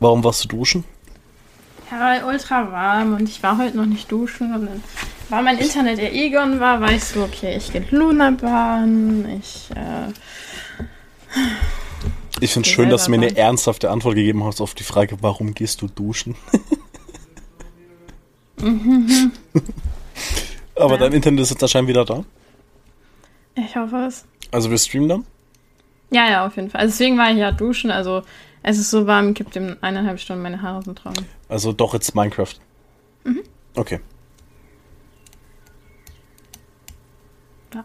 Warum warst du duschen? Ja, weil ultra warm und ich war heute noch nicht duschen und dann war mein Internet der Egon war, war ich so, okay, ich gehe Lunabahn, ich, äh, Ich finde Okay, schön, dass du mir eine ernsthafte Antwort gegeben hast auf die Frage, warum gehst du duschen? Aber Ja. dein Internet ist jetzt anscheinend wieder da. ich hoffe es. Also wir streamen dann. Ja, ja, auf jeden Fall. Also deswegen war ich ja duschen, also es ist so warm, gibt ihm eineinhalb Stunden meine Haare sind trocken. Also doch jetzt Minecraft. Mhm. Okay. Ja.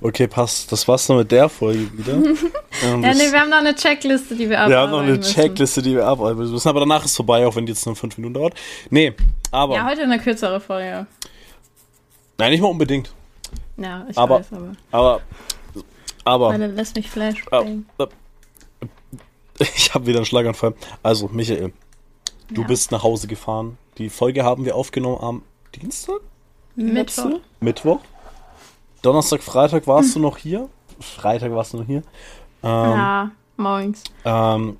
Okay, passt. Das war's noch mit der Folge wieder. Ähm, Ja, nee, wir haben noch eine Checkliste, die wir abarbeiten wir haben noch eine müssen. Checkliste, die wir abarbeiten müssen. Aber danach ist vorbei, auch wenn die jetzt nur fünf Minuten dauert. Nee, aber. Ja, heute eine kürzere Folge. Nein, nicht mal unbedingt. Ja, ich Aber- weiß, aber. Aber. Aber. Meine lässt mich flash. Ah, ah, Ich habe wieder einen Schlaganfall. Also, Michael, du Ja. bist nach Hause gefahren. Die Folge haben wir aufgenommen am Dienstag? Mittwoch. Mittwoch. Donnerstag, Freitag warst du noch hier. Freitag warst du noch hier. Ähm, Ja, morgens. ähm,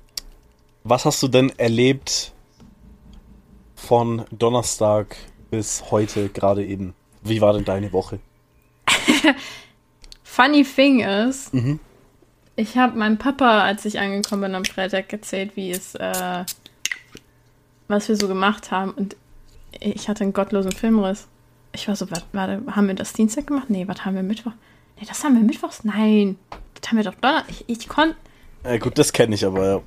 was hast du denn erlebt von Donnerstag bis heute gerade eben? Wie war denn deine Woche? Funny thing ist, Mhm. Ich habe meinem Papa, als ich angekommen bin am Freitag, erzählt, wie es, äh, was wir so gemacht haben. Und ich hatte einen gottlosen Filmriss. Ich war so, wat- warte, haben wir das Dienstag gemacht? Nee, was haben wir Mittwoch? Nee, das haben wir Mittwochs? Nein. Das haben wir doch Donnerstag. Ich, ich konnte. Äh, gut, das kenne ich aber, ja.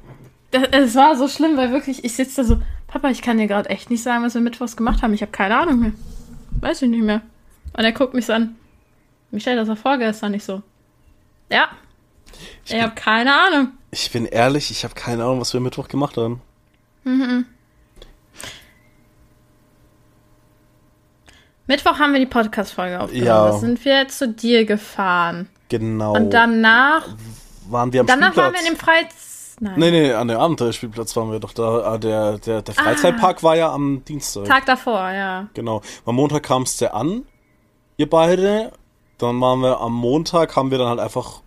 Das, es war so schlimm, weil wirklich, ich sitze da so, Papa, ich kann dir gerade echt nicht sagen, was wir Mittwochs gemacht haben. Ich habe keine Ahnung mehr. Weiß ich nicht mehr. Und er guckt mich so an. Michelle, das war vorgestern nicht so. Ja. Ich, habe keine Ahnung. Ich bin ehrlich, ich habe keine Ahnung, was wir Mittwoch gemacht haben. Mittwoch haben wir die Podcast-Folge aufgenommen. Ja. Da sind wir zu dir gefahren. Genau. Und danach, waren wir am danach waren wir Spielplatz. in dem Freiz... Nein. Nee, nee, an dem Abenteuerspielplatz waren wir doch da. Ah, Der, der, der Freizeitpark war ja am Dienstag. Tag davor, ja. Genau. Am Montag kam es ja an, ihr beide. Dann waren wir am Montag, haben wir dann halt einfach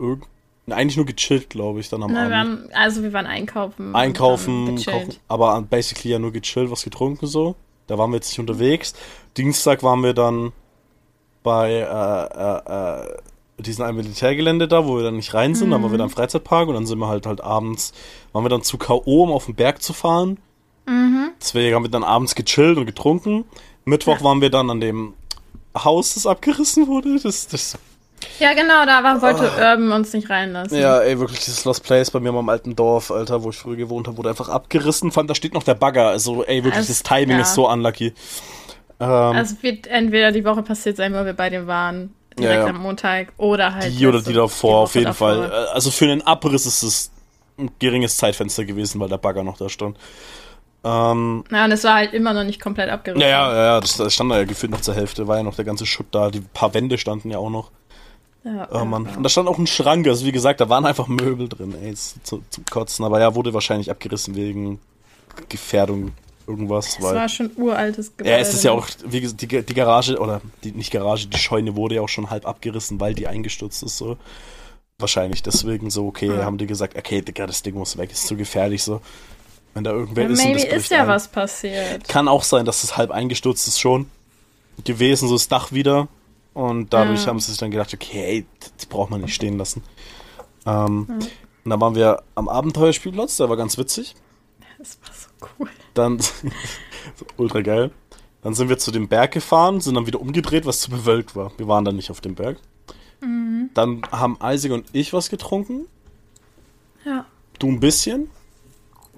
irgend, eigentlich nur gechillt, glaube ich, dann am wir Abend. haben, also wir waren einkaufen. Einkaufen, kochen, aber basically ja nur gechillt, was getrunken so. Da waren wir jetzt nicht unterwegs. Dienstag waren wir dann bei äh, äh, äh, diesem einen Militärgelände da, wo wir dann nicht rein sind. Dann waren wir dann im Freizeitpark und dann sind wir halt halt abends, waren wir dann zu K.O., um auf den Berg zu fahren. Deswegen haben wir dann abends gechillt und getrunken. Mittwoch waren wir dann an dem Haus, das abgerissen wurde. Das, das, Ja, genau, da war, wollte Urban uns nicht reinlassen. Ja, ey, wirklich dieses Lost Place bei mir im alten Dorf, Alter, wo ich früher gewohnt habe, wurde einfach abgerissen. Fand, da steht noch der Bagger. Also, ey, wirklich, Also, das Timing ja. ist so unlucky. Ähm, Also es wird entweder die Woche passiert sein, wo wir bei dem waren, direkt Ja, ja. am Montag, oder halt die oder die davor, die auf jeden davor. Fall. Also für einen Abriss ist es ein geringes Zeitfenster gewesen, weil der Bagger noch da stand. Ähm, Ja, und es war halt immer noch nicht komplett abgerissen. ja, ja, ja, das, das stand da ja gefühlt noch zur Hälfte, war ja noch der ganze Schutt da, die paar Wände standen ja auch noch. Ja. Oh Mann. Und da stand auch ein Schrank, also wie gesagt, da waren einfach Möbel drin, ey, ist zu, zu kotzen. Aber ja, wurde wahrscheinlich abgerissen wegen Gefährdung, irgendwas. Es weil war schon uraltes Gebäude. ja, es ist ja auch, wie gesagt, die, die Garage, oder die, nicht Garage, die Scheune wurde ja auch schon halb abgerissen, weil die eingestürzt ist, so. Wahrscheinlich deswegen so, okay, Ja. haben die gesagt, okay, Digga, das Ding muss weg, ist zu gefährlich, so. Wenn da irgendwer ja, ist maybe das ist ja ein. was passiert. Kann auch sein, dass es halb eingestürzt ist schon gewesen, so das Dach wieder. Und dadurch Ja. haben sie sich dann gedacht, okay, das braucht man nicht stehen lassen. Ähm, Und dann waren wir am Abenteuerspielplatz, der war ganz witzig. Das war so cool. Dann, ultra geil. Dann sind wir zu dem Berg gefahren, sind dann wieder umgedreht, was zu bewölkt war. Wir waren dann nicht auf dem Berg. Mhm. Dann haben Isaac und ich was getrunken. Ja. Du ein bisschen.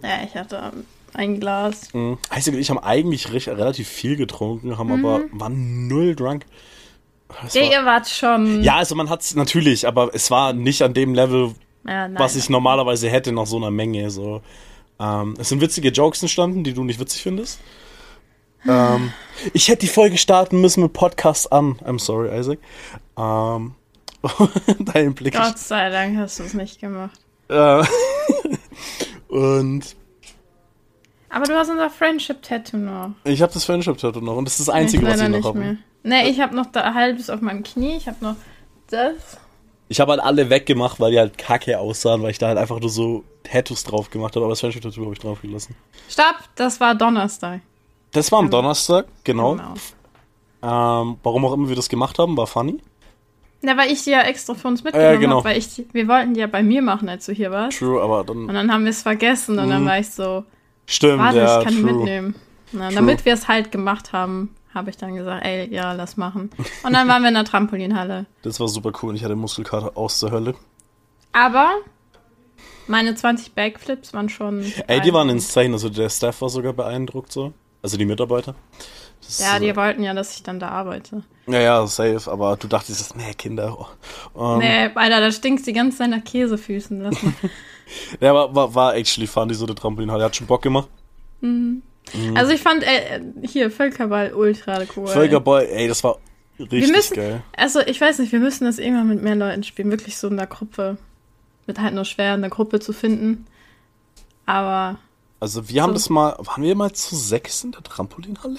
Ja, ich hatte ein Glas. Mhm. Isaac und ich haben eigentlich recht, relativ viel getrunken, haben aber waren null drunk. Es Ja, war- ihr wart schon. Ja, also man hat's natürlich, aber es war nicht an dem Level, Ja, nein. was ich normalerweise hätte nach so einer Menge. So, ähm, es sind witzige Jokes entstanden, die du nicht witzig findest. Ähm, ich hätte die Folge starten müssen mit Podcast an. I'm sorry, Isaac. Ähm, dein Blick. Gott sei Dank hast du es nicht gemacht. Äh, und Aber du hast unser Friendship-Tattoo noch. ich habe das Friendship-Tattoo noch und das ist das Einzige, ich was ich noch habe. Nee, ich habe noch da halbes auf meinem Knie. Ich habe noch das. Ich habe halt alle weggemacht, weil die halt kacke aussahen, weil ich da halt einfach nur so Tattoos drauf gemacht habe, aber das Friendship Tattoo habe ich drauf gelassen. Stopp, das war Donnerstag. Das war am Donnerstag, genau. genau. Ähm, warum auch immer wir das gemacht haben, war funny. Na, weil ich die ja extra für uns mitgenommen äh, genau. habe, weil ich, wir wollten die ja bei mir machen, als du hier warst. True, aber dann. Und dann haben wir es vergessen und dann mhm. war ich so. Stimmt, warte, ja, ich kann true. die mitnehmen. Na, damit wir es halt gemacht haben, habe ich dann gesagt, ey, ja, lass machen. Und dann waren wir in der Trampolinhalle. Das war super cool und ich hatte Muskelkater aus der Hölle. Aber meine 20 Backflips waren schon. Ey, die waren insane. Also der Staff war sogar beeindruckt so. Also die Mitarbeiter. Das ja, die wollten ja, dass ich dann da arbeite. Ja, ja, safe, aber du dachtest, nee, Kinder. Oh. Um, nee, Alter, da stinkt die ganze Zeit nach Käsefüßen. Lass mal. ja, war, war, war actually fun, die so eine Trampolinhalle. Hat schon Bock gemacht. Mhm. Mhm. Also ich fand, äh, hier, Völkerball ultra cool. Völkerball, ey, das war richtig müssen, geil. Also ich weiß nicht, wir müssen das irgendwann mit mehr Leuten spielen. Wirklich so in der Gruppe. Wird halt nur schwer, eine Gruppe zu finden. Aber. Also wir so. haben das mal, waren wir mal zu sechs in der Trampolinhalle?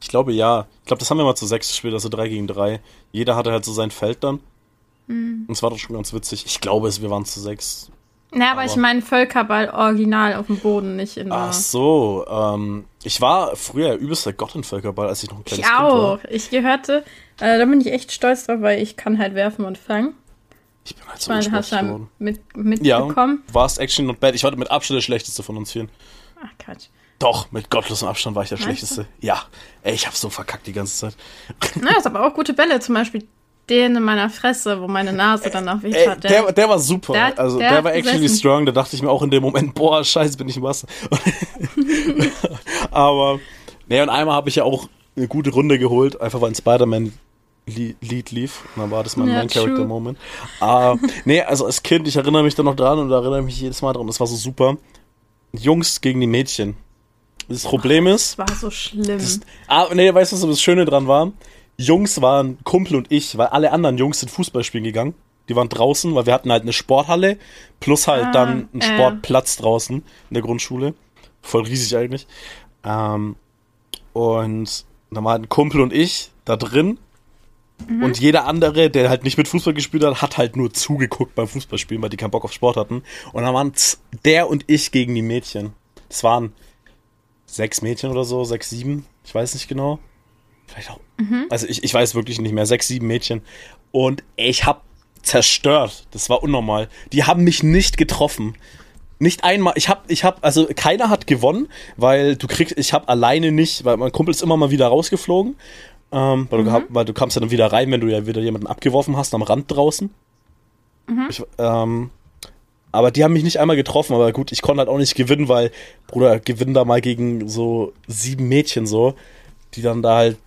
Ich glaube ja. Ich glaube, das haben wir mal zu sechs gespielt, also drei gegen drei. Jeder hatte halt so sein Feld dann. Mhm. Und es war doch schon ganz witzig. Ich glaube es, wir waren zu sechs. Na, aber, aber ich meine Völkerball original auf dem Boden, nicht in der. Ach so, ähm, ich war früher übelster Gott in Völkerball, als ich noch ein kleines ich Kind auch. war. Ich gehörte, äh, da bin ich echt stolz drauf, weil ich kann halt werfen und fangen. Ich bin halt so ich meine, hast du mit, mitbekommen? Ja, warst actually not bad. Ich war mit Abstand der schlechteste von uns vier. Ach, Quatsch. Doch, mit gottlosem Abstand war ich der Schlechteste. Du? Ja. Ey, ich hab so verkackt die ganze Zeit. Na, ist aber auch gute Bälle. Zum Beispiel den in meiner Fresse, wo meine Nase dann noch weh hat. Der, der, war super. Der, also der, der war actually gesessen. strong. Da dachte ich mir auch in dem Moment, boah, scheiße, bin ich im Wasser. aber, nee, und einmal habe ich ja auch eine gute Runde geholt, einfach weil ein Spider-Man Lied lief. Und dann war das mein ja, Main-Character-Moment. Uh, nee, also als Kind, ich erinnere mich da noch dran und erinnere mich jedes Mal dran. Das war so super. Jungs gegen die Mädchen. Das Problem ist. Das war so schlimm. Das, ah, nee, weißt du, was das Schöne dran war? Jungs waren Kumpel und ich, weil alle anderen Jungs sind Fußball spielen gegangen. Die waren draußen, weil wir hatten halt eine Sporthalle plus halt ah, dann einen äh. Sportplatz draußen in der Grundschule. Voll riesig eigentlich. Ähm, und dann waren halt ein Kumpel und ich da drin. Mhm. Und jeder andere, der halt nicht mit Fußball gespielt hat, hat halt nur zugeguckt beim Fußballspielen, weil die keinen Bock auf Sport hatten. Und dann waren der und ich gegen die Mädchen. Das waren sechs Mädchen oder so, sechs, sieben, ich weiß nicht genau. Vielleicht auch. Mhm. Also ich, ich weiß wirklich nicht mehr, sechs, sieben Mädchen. Und ich hab zerstört. Das war unnormal. Die haben mich nicht getroffen. Nicht einmal. Ich hab, ich hab, also keiner hat gewonnen, weil du kriegst, ich hab alleine nicht, weil mein Kumpel ist immer mal wieder rausgeflogen. Ähm, weil, mhm. du, weil du kamst ja dann wieder rein, wenn du ja wieder jemanden abgeworfen hast am Rand draußen. Mhm. Ich, ähm, aber die haben mich nicht einmal getroffen, aber gut, ich konnte halt auch nicht gewinnen, weil, Bruder, gewinnen da mal gegen so sieben Mädchen so, die dann da halt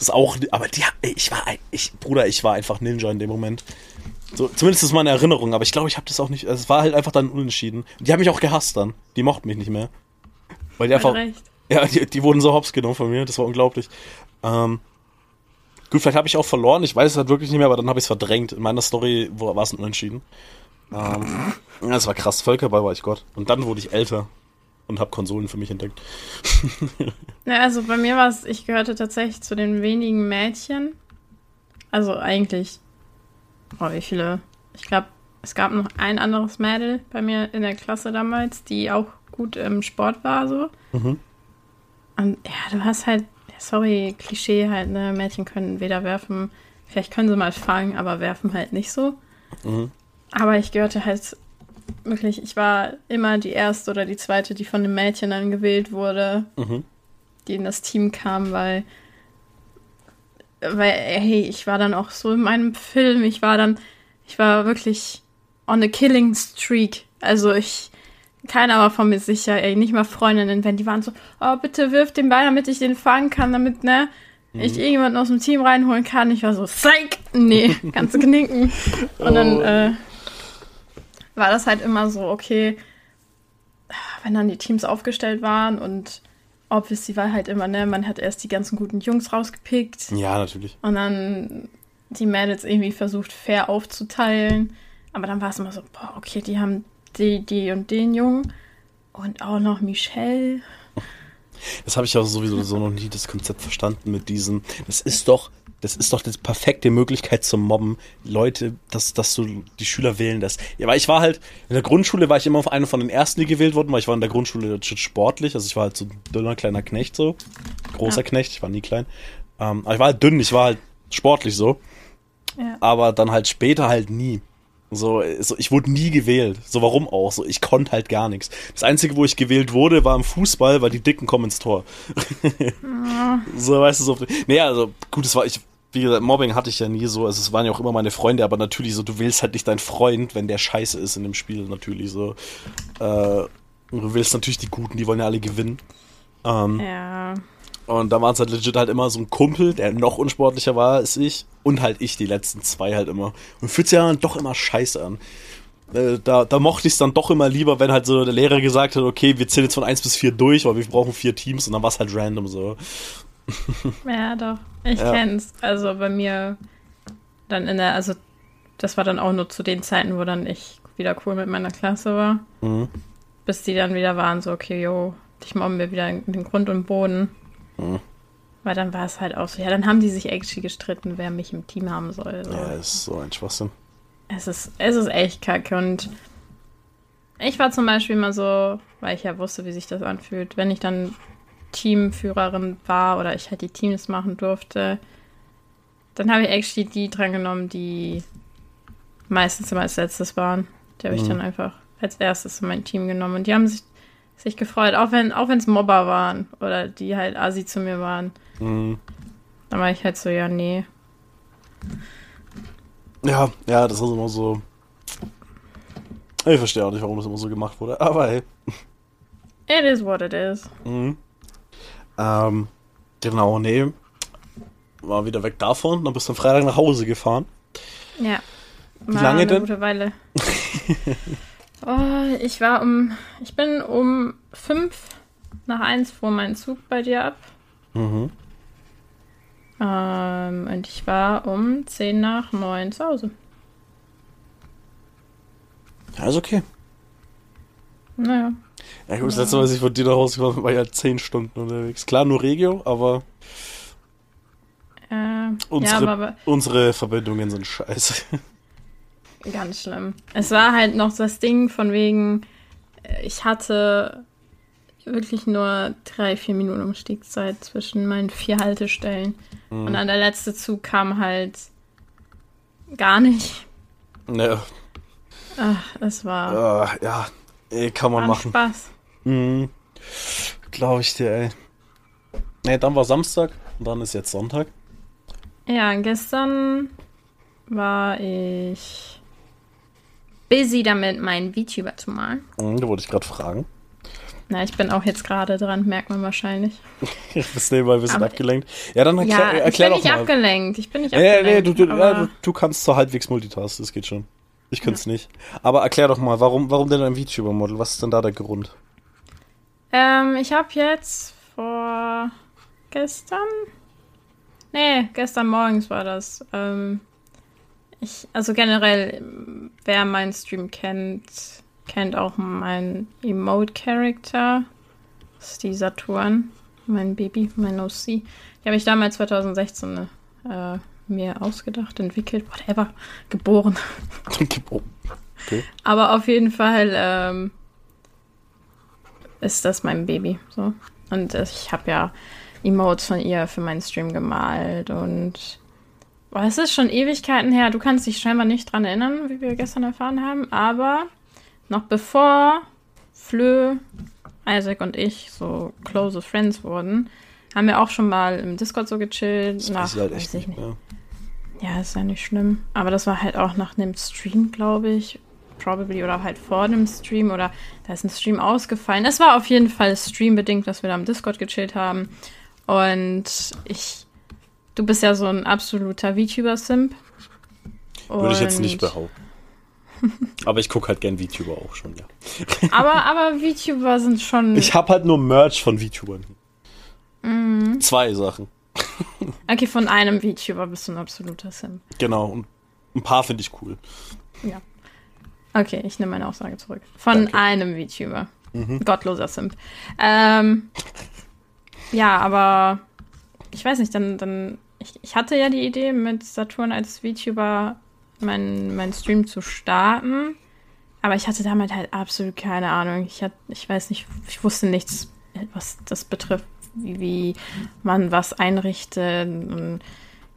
das auch, aber die, ich war, ich, Bruder, ich war einfach Ninja in dem Moment. So, zumindest ist meine Erinnerung, aber ich glaube, ich habe das auch nicht, also es war halt einfach dann unentschieden. Und die haben mich auch gehasst dann. Die mochten mich nicht mehr. Weil die einfach, recht. ja, die, die wurden so hops genommen von mir, das war unglaublich. Ähm, gut, vielleicht habe ich auch verloren, ich weiß es halt wirklich nicht mehr, aber dann habe ich es verdrängt. In meiner Story war es ein Unentschieden. Ähm, das war krass, Völkerball war ich Gott. Und dann wurde ich älter und habe Konsolen für mich entdeckt. ja, also bei mir war es, ich gehörte tatsächlich zu den wenigen Mädchen. Also eigentlich, boah, wie viele? Ich glaube, es gab noch ein anderes Mädel bei mir in der Klasse damals, die auch gut im Sport war, so. Mhm. Und ja, du hast halt, sorry, Klischee halt, ne, Mädchen können weder werfen, vielleicht können sie mal fangen, aber werfen halt nicht so. Mhm. Aber ich gehörte halt wirklich, ich war immer die erste oder die zweite, die von den Mädchen dann gewählt wurde, mhm. die in das Team kam, weil, weil, hey, ich war dann auch so in meinem Film, ich war dann, ich war wirklich on a killing streak. Also ich, keiner war von mir sicher, ey, nicht mal Freundinnen, wenn die waren so, oh, bitte wirf den Ball, damit ich den fangen kann, damit, ne, mhm. ich irgendjemanden aus dem Team reinholen kann. Ich war so, psych, nee, kannst du knicken. Und dann, oh. äh, war das halt immer so, okay, wenn dann die Teams aufgestellt waren und obviously war halt immer, ne, man hat erst die ganzen guten Jungs rausgepickt. Ja, natürlich. Und dann die Mädels irgendwie versucht, fair aufzuteilen. Aber dann war es immer so, boah, okay, die haben die, die und den Jungen und auch noch Michelle. Das habe ich auch sowieso so noch nie das Konzept verstanden mit diesem. Das ist doch, das ist doch die perfekte Möglichkeit zum Mobben. Leute, dass, dass du die Schüler wählen lässt. Ja, weil ich war halt, in der Grundschule war ich immer auf einer von den ersten, die gewählt wurden, weil ich war in der Grundschule sportlich. Also ich war halt so ein dünner kleiner Knecht so. Großer ja. Knecht, ich war nie klein. Ähm, aber ich war halt dünn, ich war halt sportlich so. Ja. Aber dann halt später halt nie. So, so, ich wurde nie gewählt. So, warum auch? So, ich konnte halt gar nichts. Das Einzige, wo ich gewählt wurde, war im Fußball, weil die Dicken kommen ins Tor. Ja. so, weißt du, so. Nee, also, gut, es war, ich, wie gesagt, Mobbing hatte ich ja nie so. Also, es waren ja auch immer meine Freunde, aber natürlich so, du willst halt nicht deinen Freund, wenn der scheiße ist in dem Spiel, natürlich so. Äh, du willst natürlich die Guten, die wollen ja alle gewinnen. Ähm, ja. Und da waren es halt legit halt immer so ein Kumpel, der noch unsportlicher war als ich. Und halt ich, die letzten zwei halt immer. Und fühlt sich ja dann doch immer scheiße an. Äh, da, da mochte ich es dann doch immer lieber, wenn halt so der Lehrer gesagt hat, okay, wir zählen jetzt von 1 bis 4 durch, weil wir brauchen vier Teams und dann war es halt random so. Ja, doch. Ich ja. kenn's. Also bei mir dann in der, also das war dann auch nur zu den Zeiten, wo dann ich wieder cool mit meiner Klasse war. Mhm. Bis die dann wieder waren, so, okay, yo, dich mobben wir wieder in den Grund und Boden. Mhm. Weil dann war es halt auch so, ja, dann haben die sich actually gestritten, wer mich im Team haben soll. So. Ja, ist so ein Schwachsinn. Es ist, es ist echt kacke und ich war zum Beispiel mal so, weil ich ja wusste, wie sich das anfühlt, wenn ich dann Teamführerin war oder ich halt die Teams machen durfte, dann habe ich actually die drangenommen, die meistens immer als letztes waren. Die habe ich mhm. dann einfach als erstes in mein Team genommen. Und die haben sich sich gefreut, auch wenn auch es Mobber waren oder die halt Asi zu mir waren. Mhm. Dann war ich halt so, ja, nee. Ja, ja, das ist immer so. Ich verstehe auch nicht, warum das immer so gemacht wurde, aber hey. It is what it is. Mhm. Ähm, genau, nee. War wieder weg davon, dann bist du am Freitag nach Hause gefahren. Ja. Wie lange denn? Gute Weile. Oh, ich war um. Ich bin um fünf nach eins fuhr mein Zug bei dir ab. Mhm. Ähm, und ich war um zehn nach neun zu Hause. Ja, ist okay. Naja. Ja, gut, das letzte Mal, als ich von dir nach Hause bin, war ja zehn Stunden unterwegs. Klar, nur Regio, aber. Äh, unsere, ja, aber, unsere Verbindungen sind scheiße. Ganz schlimm. Es war halt noch das Ding von wegen, äh, ich hatte wirklich nur drei, vier Minuten Umstiegszeit zwischen meinen vier Haltestellen. Mhm. Und dann der letzte Zug kam halt gar nicht. Ja. Ach, es war. Uh, ja, ey, kann man machen. Spaß. Mhm. Glaube ich dir, ey. Nee, dann war Samstag und dann ist jetzt Sonntag. Ja, gestern war ich busy damit, meinen VTuber zu malen. Mhm, da wollte ich gerade fragen. Na, ich bin auch jetzt gerade dran, merkt man wahrscheinlich. du bist nebenbei ein bisschen Aber, abgelenkt. Ja, dann erklär, ja, erklär doch mal. Ich bin nicht abgelenkt. Ich bin nicht abgelenkt. Nee, nee, du, du, ja, du, kannst so halbwegs multitasten, das geht schon. Ich könnte es ja. nicht. Aber erklär doch mal, warum, warum denn ein VTuber-Model? Was ist denn da der Grund? Ähm, ich habe jetzt vor gestern. Nee, gestern morgens war das. Ähm, ich, also generell, wer meinen Stream kennt, kennt auch meinen Emote-Character. Das ist die Saturn, mein Baby, mein OC. Die habe ich damals 2016 äh, mir ausgedacht, entwickelt, whatever, geboren. geboren. Okay. Aber auf jeden Fall ähm, ist das mein Baby. So. Und ich habe ja Emotes von ihr für meinen Stream gemalt und Boah, es ist schon Ewigkeiten her. Du kannst dich scheinbar nicht dran erinnern, wie wir gestern erfahren haben. Aber noch bevor Flö, Isaac und ich so close Friends wurden, haben wir auch schon mal im Discord so gechillt. Das nach, halt echt nicht, mehr. Ja, ist ja nicht schlimm. Aber das war halt auch nach einem Stream, glaube ich. Probably oder halt vor dem Stream oder da ist ein Stream ausgefallen. Es war auf jeden Fall streambedingt, dass wir da im Discord gechillt haben. Und ich Du bist ja so ein absoluter VTuber-Simp. Würde ich jetzt nicht behaupten. aber ich gucke halt gern VTuber auch schon, ja. aber, aber VTuber sind schon. Ich habe halt nur Merch von VTubern. Mhm. Zwei Sachen. okay, von einem VTuber bist du ein absoluter Simp. Genau, und ein paar finde ich cool. Ja. Okay, ich nehme meine Aussage zurück. Von Danke. einem VTuber. Mhm. Gottloser Simp. Ähm, ja, aber ich weiß nicht, dann, dann ich, ich hatte ja die Idee, mit Saturn als VTuber meinen mein Stream zu starten. Aber ich hatte damit halt absolut keine Ahnung. Ich, hatte, ich weiß nicht, ich wusste nichts, was das betrifft, wie, wie man was einrichtet. Und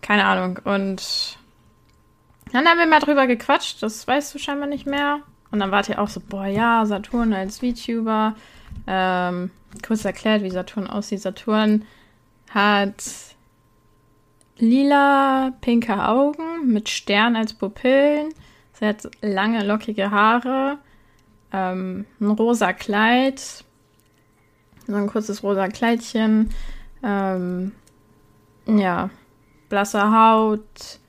keine Ahnung. Und dann haben wir mal drüber gequatscht. Das weißt du scheinbar nicht mehr. Und dann wart ihr auch so, boah, ja, Saturn als VTuber. Ähm, kurz erklärt, wie Saturn aussieht. Saturn hat lila, pinke Augen mit Stern als Pupillen. Sie hat lange, lockige Haare, ähm, ein rosa Kleid, so ein kurzes rosa Kleidchen, ähm, ja, blasse Haut,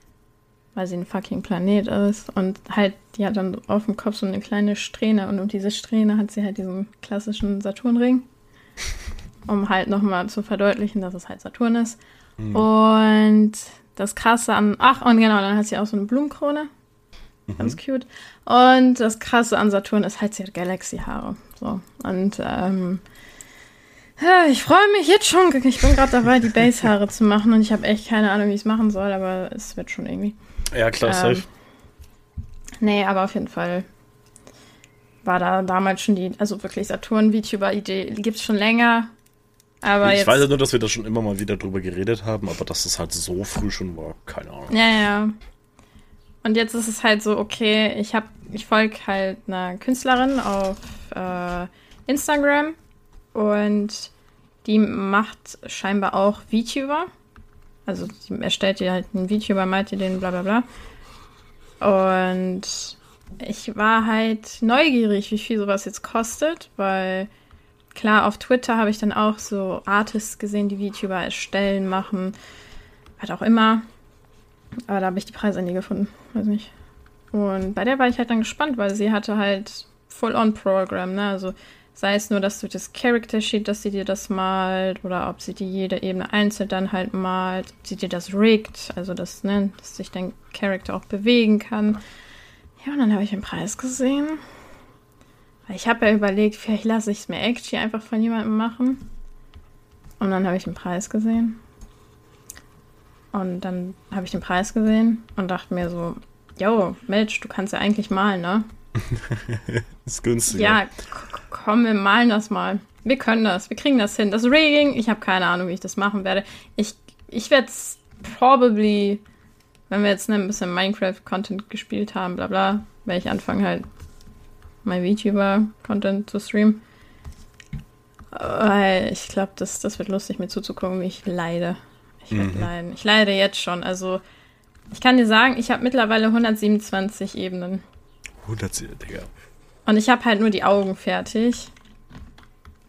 weil sie ein fucking Planet ist und halt, die hat dann auf dem Kopf so eine kleine Strähne und um diese Strähne hat sie halt diesen klassischen Saturnring, um halt nochmal zu verdeutlichen, dass es halt Saturn ist. Mhm. Und das Krasse an, ach, und genau, dann hat sie auch so eine Blumenkrone. Mhm. Ganz cute. Und das Krasse an Saturn ist halt, sie hat Galaxy-Haare. So. Und, ähm, ja, ich freue mich jetzt schon. Ich bin gerade dabei, die Base-Haare zu machen und ich habe echt keine Ahnung, wie ich es machen soll, aber es wird schon irgendwie. Ja, klar, ähm, safe. Nee, aber auf jeden Fall war da damals schon die, also wirklich Saturn-VTuber-Idee, gibt es schon länger. Aber ich jetzt, weiß ja nur, dass wir da schon immer mal wieder drüber geredet haben, aber dass es halt so früh schon war, keine Ahnung. Ja, ja. Und jetzt ist es halt so, okay, ich habe, ich folge halt einer Künstlerin auf äh, Instagram und die macht scheinbar auch VTuber. Also sie erstellt ihr halt einen VTuber, malt ihr den, bla bla bla. Und ich war halt neugierig, wie viel sowas jetzt kostet, weil Klar, auf Twitter habe ich dann auch so Artists gesehen, die VTuber erstellen, machen, was auch immer. Aber da habe ich die Preise nie gefunden. Weiß nicht. Und bei der war ich halt dann gespannt, weil sie hatte halt Full-on-Programm, ne? Also sei es nur, dass du das Character Sheet, dass sie dir das malt, oder ob sie dir jede Ebene einzeln dann halt malt, ob sie dir das riggt, also das, ne, dass sich dein Charakter auch bewegen kann. Ja, und dann habe ich den Preis gesehen. Ich habe ja überlegt, vielleicht lasse ich es mir actually einfach von jemandem machen. Und dann habe ich den Preis gesehen. Und dann habe ich den Preis gesehen und dachte mir so, yo, Mensch, du kannst ja eigentlich malen, ne? ist günstig. Ja, komm, wir malen das mal. Wir können das, wir kriegen das hin. Das Rigging, ich habe keine Ahnung, wie ich das machen werde. Ich, ich werde es probably, wenn wir jetzt ne, ein bisschen Minecraft-Content gespielt haben, bla bla, werde ich anfangen halt mein VTuber-Content zu streamen. Weil ich glaube, das, das wird lustig, mir zuzugucken, wie ich leide. Ich werde mhm. leiden. Ich leide jetzt schon. Also, ich kann dir sagen, ich habe mittlerweile 127 Ebenen. 100, Digga. Und ich habe halt nur die Augen fertig.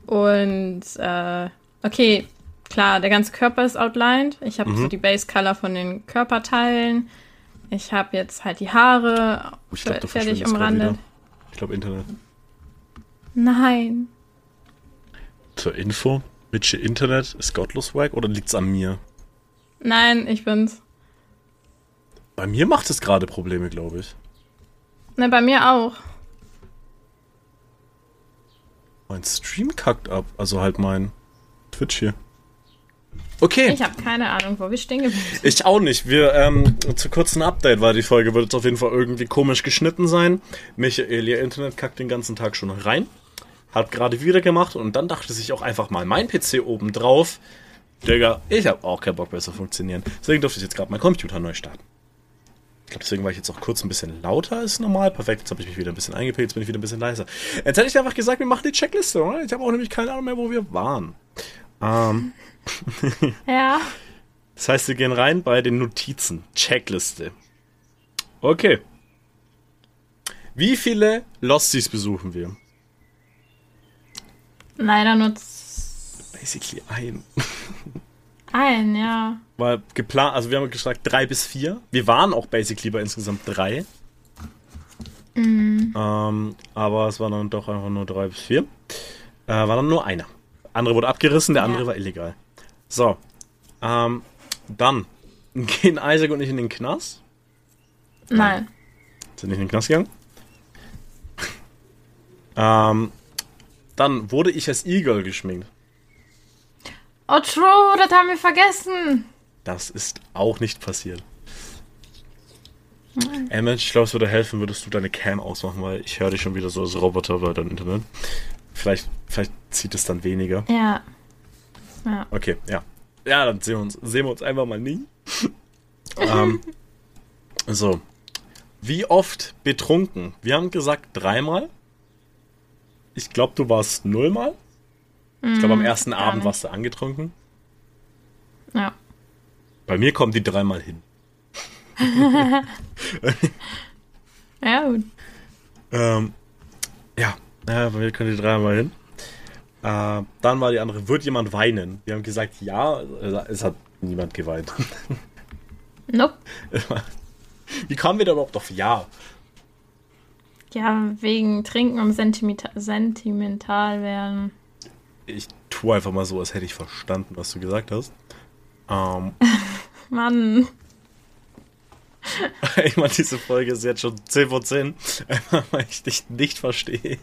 Und, äh, okay, klar, der ganze Körper ist outlined. Ich habe mhm. so die Base Color von den Körperteilen. Ich habe jetzt halt die Haare oh, glaub, fertig umrandet. Ich glaube Internet. Nein. Zur Info, Mitche Internet ist gottlos wack oder liegt's an mir? Nein, ich bin's. Bei mir macht es gerade Probleme, glaube ich. Ne, bei mir auch. Mein Stream kackt ab, also halt mein Twitch hier. Okay. Ich habe keine Ahnung, wo wir stehen geblieben sind. Ich auch nicht. Wir, ähm, zu kurzen Update war die Folge, wird jetzt auf jeden Fall irgendwie komisch geschnitten sein. Michael, ihr Internet kackt den ganzen Tag schon rein. Hat gerade wieder gemacht und dann dachte sich auch einfach mal mein PC oben drauf. Digga, ich habe auch keinen Bock mehr zu funktionieren. Deswegen durfte ich jetzt gerade meinen Computer neu starten. Ich glaube, deswegen war ich jetzt auch kurz ein bisschen lauter als normal. Perfekt, jetzt habe ich mich wieder ein bisschen eingepegelt, jetzt bin ich wieder ein bisschen leiser. Jetzt hätte ich einfach gesagt, wir machen die Checkliste, oder? Ich habe auch nämlich keine Ahnung mehr, wo wir waren. Ähm, ja. Das heißt, wir gehen rein bei den Notizen. Checkliste. Okay. Wie viele Losties besuchen wir? Leider nur. Basically ein. Ein, ja. War geplant, also wir haben gesagt drei bis vier. Wir waren auch basically bei insgesamt drei. Mhm. Ähm, aber es waren dann doch einfach nur drei bis vier. Äh, war dann nur einer. Andere wurde abgerissen, der andere war illegal. So. Ähm, dann gehen Isaac und ich in den Knast. Nein. Sind nicht in den Knast gegangen? ähm, dann wurde ich als Eagle geschminkt. Oh, true, das haben wir vergessen. Das ist auch nicht passiert. Ey Mensch, ich glaube, es würde helfen, würdest du deine Cam ausmachen, weil ich höre dich schon wieder so als Roboter bei deinem Internet. Vielleicht, vielleicht zieht es dann weniger. Ja. Ja. Okay, ja. Ja, dann sehen wir uns, sehen wir uns einfach mal nie. ähm, so. Wie oft betrunken? Wir haben gesagt dreimal. Ich glaube, du warst nullmal. Ich glaube, am ersten gar Abend nicht. warst du angetrunken. Ja. Bei mir kommen die dreimal hin. Ja, gut. Ähm, ja, ja, bei mir kommen die dreimal hin. Äh, dann war die andere, wird jemand weinen? Wir haben gesagt, ja, es hat niemand geweint. Nope. Wie kamen wir da überhaupt auf Ja? Ja, wegen Trinken und sentimenta sentimental werden. Ich tue einfach mal so, als hätte ich verstanden, was du gesagt hast. Ähm, Mann. ich meine, diese Folge ist jetzt schon 10 von 10, einfach weil ich dich nicht verstehe.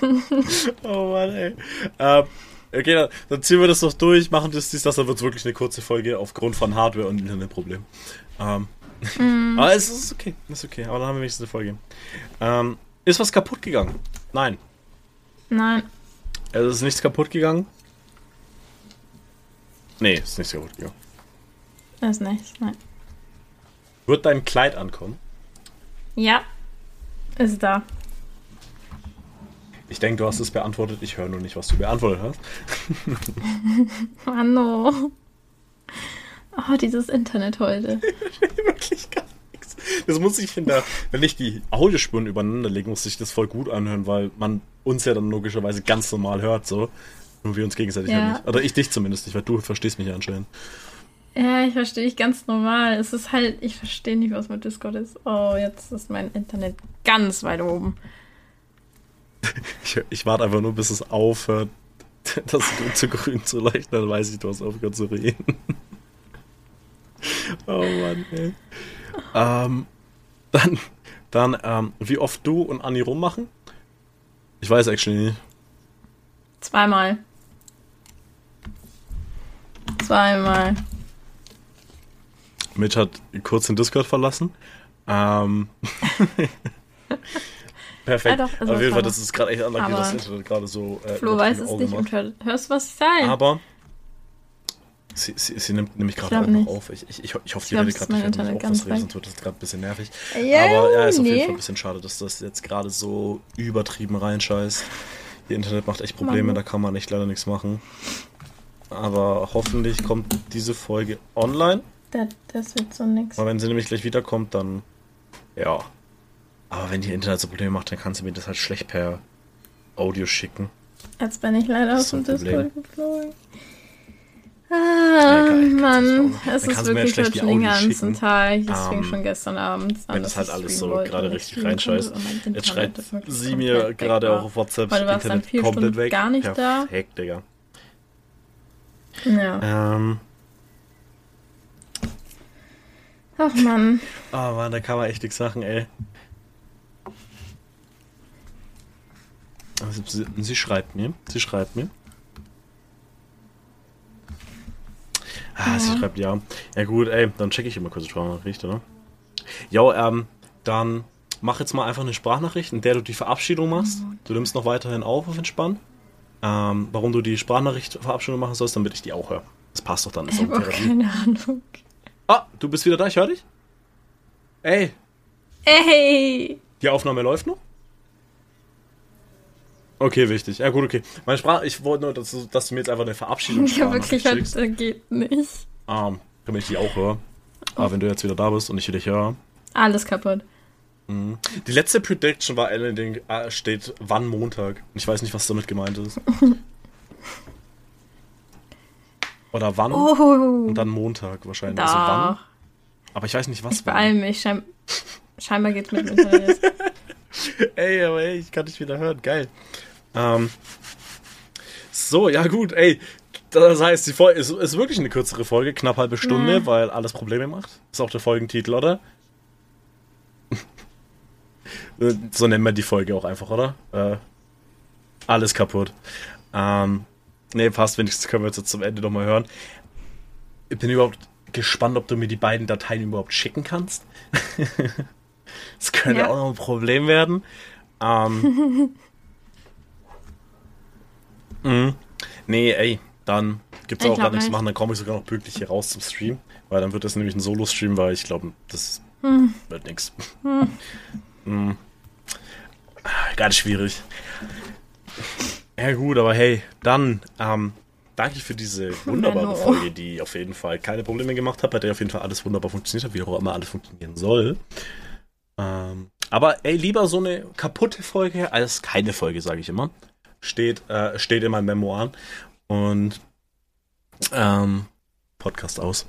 oh Mann, ey. Ähm, okay, dann, dann ziehen wir das noch durch, machen das, dies, das, dann wird es wirklich eine kurze Folge aufgrund von Hardware und Internetproblemen. Ähm, aber es ist okay, ist okay, aber dann haben wir wenigstens eine Folge. Ähm, ist was kaputt gegangen? Nein. Nein. Also ist nichts kaputt gegangen? Nee, ist nichts kaputt gegangen. Das ist nichts. Nein. Wird dein Kleid ankommen? Ja. Ist da. Ich denke, du hast es beantwortet. Ich höre nur nicht, was du beantwortet hast. Manno. Oh, dieses Internet heute. Wirklich gar nichts. Das muss ich finde, wenn ich die Audiospuren übereinander lege, muss ich das voll gut anhören, weil man uns ja dann logischerweise ganz normal hört, so. Und wir uns gegenseitig Ja. ja. nicht. Oder ich dich zumindest nicht, weil du verstehst mich ja anscheinend. Ja, ich verstehe dich ganz normal. Es ist halt, ich verstehe nicht, was mit Discord ist. Oh, jetzt ist mein Internet ganz weit oben. Ich, ich warte einfach nur, bis es aufhört, das zu grün zu leuchten, dann weiß ich, du hast aufgehört zu reden. oh Mann, ey. Ähm, dann, dann ähm, wie oft du und Anni rummachen? Ich weiß actually nicht. Zweimal. Zweimal. Mitch hat kurz den Discord verlassen. Ähm, perfekt. Ja, doch, also Auf jeden Fall, das ist gerade echt Aber dass das Internet gerade so. Äh, Flo weiß es nicht und hört, hörst, was ich sage. Aber sie, sie, sie nimmt nämlich gerade noch auf. Ich, ich, ich, ich hoffe, glaub, redet gerade nicht, wenn ich Internet auch was rede, sonst wird das gerade ein bisschen nervig. Ja, Aber ja, ist auf jeden nee. Fall ein bisschen schade, dass das jetzt gerade so übertrieben reinscheißt. Ihr Internet macht echt Probleme, Mann. da kann man echt leider nichts machen. Aber hoffentlich kommt diese Folge online. Das, das wird so nix. Weil wenn sie nämlich gleich wiederkommt, dann. Ja. Aber wenn die Internet so Probleme macht, dann kann sie mir das halt schlecht per Audio schicken. Jetzt bin ich leider Das aus dem. Discord geflogen. Ja, Ah, kann's Mann, es Dann ist kannst du wirklich heute den ganzen. Tag. Deswegen Ähm, schon gestern Abend. an, wenn das halt alles so wollte gerade richtig reinscheißt. Jetzt schreibt sie mir gerade auch auf WhatsApp, Weil du warst dann Internet vier komplett Stunden weg. gar nicht da. Perfekt, Digga. Ja. Ähm, Ach Mann. oh Mann, da kann man echt nichts sagen, ey. Also, sie, sie schreibt mir, sie schreibt mir. Ah, sie Ja. schreibt ja. Ja gut, ey, dann checke ich immer kurz die Sprachnachricht, oder? Jo, ähm, dann mach jetzt mal einfach eine Sprachnachricht, in der du die Verabschiedung machst. Du nimmst noch weiterhin auf auf entspannt. Ähm, warum du die Sprachnachricht Verabschiedung machen sollst, damit ich die auch höre. Das passt doch dann. Ich habe keine Ahnung. Ah, du bist wieder da, ich höre dich. Ey, Ey! die Aufnahme läuft noch? Okay, wichtig. Ja, gut, okay. Meine Sprache, ich wollte nur, dass du, dass du mir jetzt einfach eine Verabschiedung Ja, wirklich, heute geht nicht. Ähm, damit ich die auch höre. Aber wenn du jetzt wieder da bist und ich dich höre. Alles kaputt. Die letzte Prediction war die äh, steht wann Montag. Ich weiß nicht, was damit gemeint ist. Oder wann Oh, und dann Montag wahrscheinlich. Also wann. Aber ich weiß nicht, was Ich beeile mich. Schein scheinbar geht's mit dem Internet. Ey, aber ey, ich kann dich wieder hören. Geil. Ähm, so, ja gut, ey. Das heißt, die Folge ist, ist wirklich eine kürzere Folge, knapp halbe Stunde, Ja. weil alles Probleme macht. Ist auch der Folgentitel, oder? so nennen wir die Folge auch einfach, oder? Äh, alles kaputt. Ähm, Nee, passt, wenigstens können wir jetzt zum Ende nochmal hören. Ich bin überhaupt gespannt, ob du mir die beiden Dateien überhaupt schicken kannst. das könnte ja. auch noch ein Problem werden. Ähm. mhm. Nee, ey, dann gibt es auch gar nichts zu machen. Dann komme ich sogar noch pünktlich hier raus zum Stream. Weil dann wird das nämlich ein Solo-Stream, weil ich glaube, das hm. wird nichts. Hm. hm. Ganz schwierig. Ja gut, aber hey, dann ähm, danke für diese wunderbare Folge, die auf jeden Fall keine Probleme gemacht hat, bei der auf jeden Fall alles wunderbar funktioniert hat, wie auch immer alles funktionieren soll. Ähm, aber ey, lieber so eine kaputte Folge als keine Folge, sage ich immer. Steht, äh, steht in meinem Memoir. Und ähm, Podcast aus.